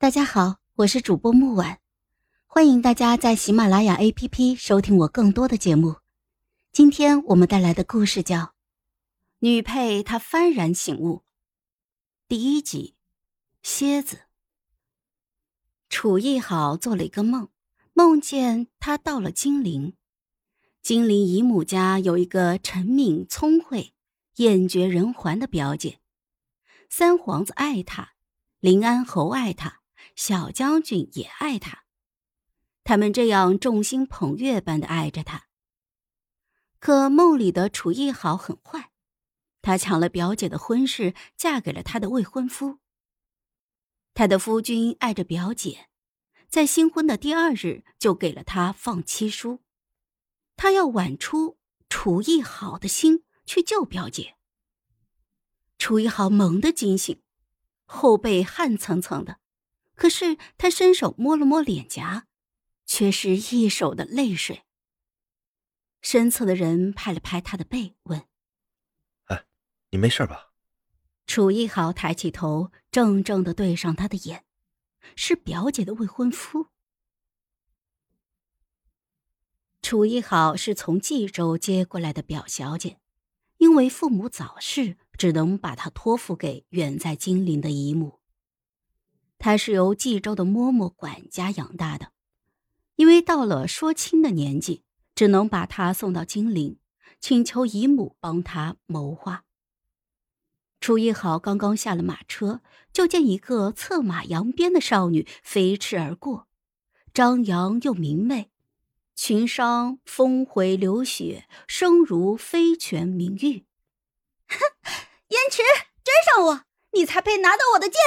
大家好，我是主播木婉，欢迎大家在喜马拉雅 APP 收听我更多的节目。今天我们带来的故事叫《女配她幡然醒悟》第一集。蝎子楚逸好做了一个梦，梦见他到了金陵，金陵姨母家有一个沉敏聪慧、艳绝人寰的表姐，三皇子爱她，临安侯爱她。小将军也爱他，他们这样众星捧月般的爱着他。可梦里的楚艺豪很坏，他抢了表姐的婚事，嫁给了他的未婚夫。他的夫君爱着表姐，在新婚的第二日就给了他放妻书，他要挽出楚艺豪的心去救表姐。楚艺豪猛地惊醒，后背汗涔涔的。可是他伸手摸了摸脸颊，却是一手的泪水。身侧的人拍了拍他的背，问：“哎，你没事吧？”楚一豪抬起头，怔怔的对上他的眼，是表姐的未婚夫。楚一豪是从冀州接过来的表小姐，因为父母早逝，只能把她托付给远在金陵的姨母。他是由冀州的嬷嬷管家养大的，因为到了说亲的年纪，只能把他送到金陵，请求姨母帮他谋划。楚一豪刚刚下了马车，就见一个策马扬鞭的少女飞驰而过，张扬又明媚，裙裳峰回流雪，声如飞泉明玉。哼，燕池，追上我，你才配拿到我的剑！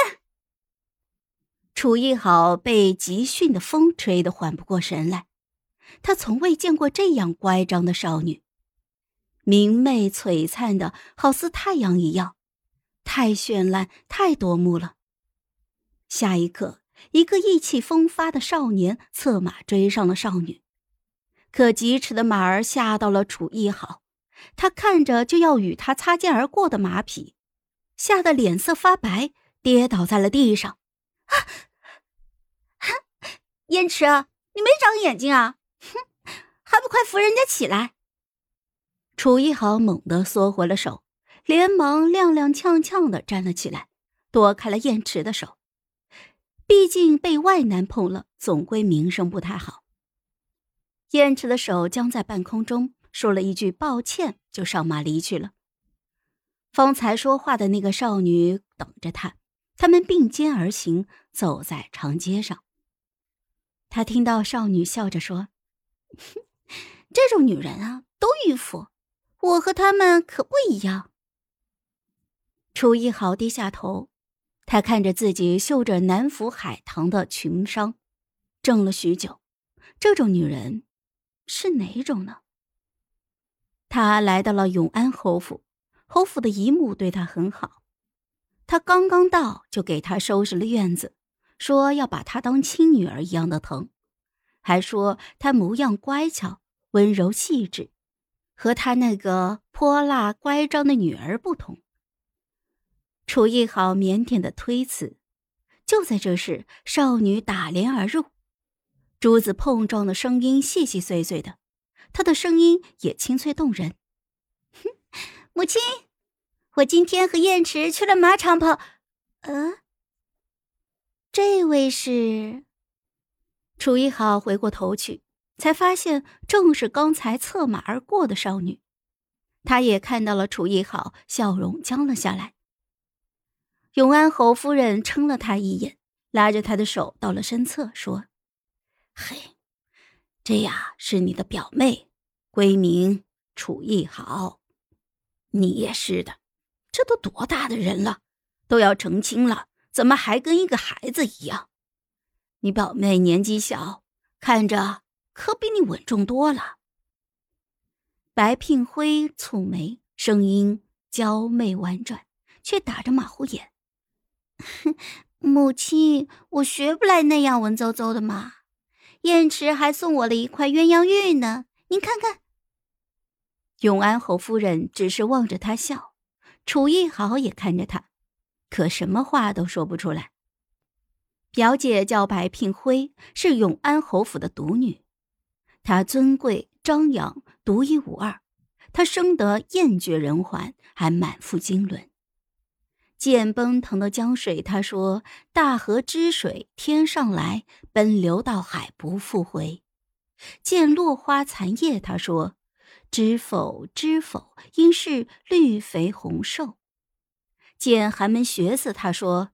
楚逸好被急迅的风吹得缓不过神来，他从未见过这样乖张的少女，明媚璀璨的，好似太阳一样，太绚烂，太夺目了。下一刻，一个意气风发的少年策马追上了少女，可疾驰的马儿吓到了楚逸好，他看着就要与他擦肩而过的马匹，吓得脸色发白，跌倒在了地上。啊！燕池，你没长眼睛啊！哼，还不快扶人家起来！楚一豪猛地缩回了手，连忙踉踉跄跄的站了起来，躲开了燕池的手。毕竟被外男碰了，总归名声不太好。燕池的手僵在半空中，说了一句抱歉，就上马离去了。方才说话的那个少女等着他。他们并肩而行，走在长街上。他听到少女笑着说：“这种女人啊，都迂腐。我和他们可不一样。”楚一豪低下头，他看着自己绣着南府海棠的裙裳，怔了许久。这种女人是哪种呢？他来到了永安侯府，侯府的姨母对他很好。他刚刚到，就给他收拾了院子，说要把她当亲女儿一样的疼，还说她模样乖巧、温柔细致，和她那个泼辣乖张的女儿不同。楚艺好腼腆的推辞，就在这时，少女打帘而入，珠子碰撞的声音细细碎碎的，她的声音也清脆动人。哼，母亲。我今天和燕池去了马场跑，呃，这位是楚一豪回过头去，才发现正是刚才策马而过的少女。他也看到了楚一豪，笑容僵了下来。永安侯夫人撑了他一眼，拉着他的手到了身侧，说：“嘿，这呀是你的表妹，闺名楚一豪，你也是的。”这都多大的人了，都要成亲了，怎么还跟一个孩子一样？你表妹年纪小，看着可比你稳重多了。白聘辉蹙眉，声音娇媚婉转，却打着马虎眼：“ 母亲，我学不来那样文绉绉的嘛。燕池还送我了一块鸳鸯玉呢，您看看。”永安侯夫人只是望着他笑。楚逸豪也看着他，可什么话都说不出来。表姐叫白聘辉，是永安侯府的独女，她尊贵张扬，独一无二。她生得艳绝人寰，还满腹经纶。见奔腾的江水，她说：“大河之水天上来，奔流到海不复回。”见落花残叶，她说：“知否知否，应是绿肥红瘦。”见寒门学子，他说。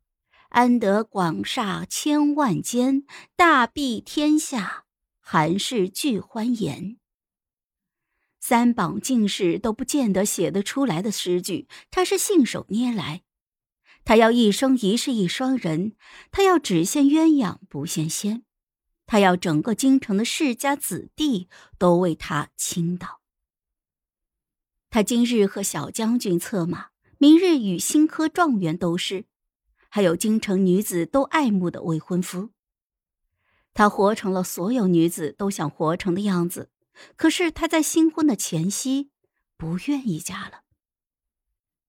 安得广厦千万间，大庇天下，寒士俱欢颜。三榜进士都不见得写得出来的诗句，他是信手捏来。他要一生一世一双人，他要只羡鸳鸯不羡仙，他要整个京城的世家子弟都为他倾倒。他今日和小将军策马，明日与新科状元斗诗。还有京城女子都爱慕的未婚夫，他活成了所有女子都想活成的样子。可是他在新婚的前夕不愿意嫁了。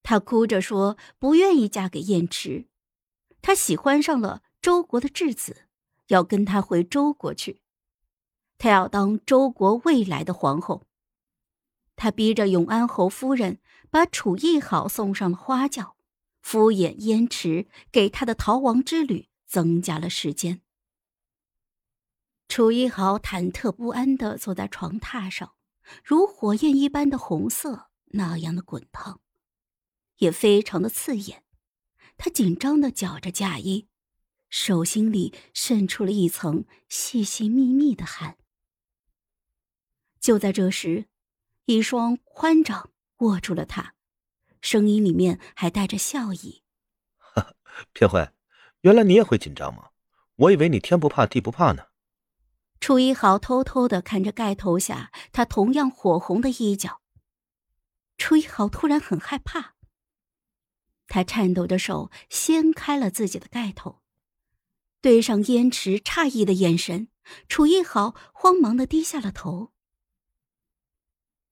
他哭着说不愿意嫁给燕池，他喜欢上了周国的质子，要跟他回周国去，他要当周国未来的皇后。他逼着永安侯夫人把楚义好送上了花轿。敷衍燕池，给他的逃亡之旅增加了时间。楚一豪忐忑不安的坐在床榻上，如火焰一般的红色那样的滚烫，也非常的刺眼。他紧张的绞着嫁衣，手心里渗出了一层细细密密的汗。就在这时，一双宽掌握住了他。声音里面还带着笑意。片辉，原来你也会紧张吗？我以为你天不怕地不怕呢。楚一豪偷偷的看着盖头下他同样火红的衣角。楚一豪突然很害怕，他颤抖着手掀开了自己的盖头，对上燕池诧异的眼神，楚一豪慌忙的低下了头。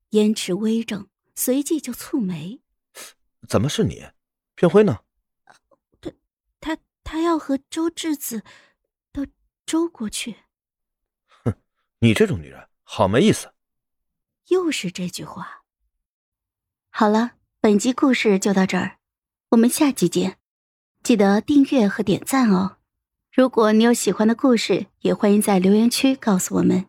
燕池微怔，随即就蹙眉。怎么是你？片辉呢？他他他要和周质子到周国去。哼，你这种女人好没意思。又是这句话。好了，本集故事就到这儿，我们下集见，记得订阅和点赞哦。如果你有喜欢的故事，也欢迎在留言区告诉我们。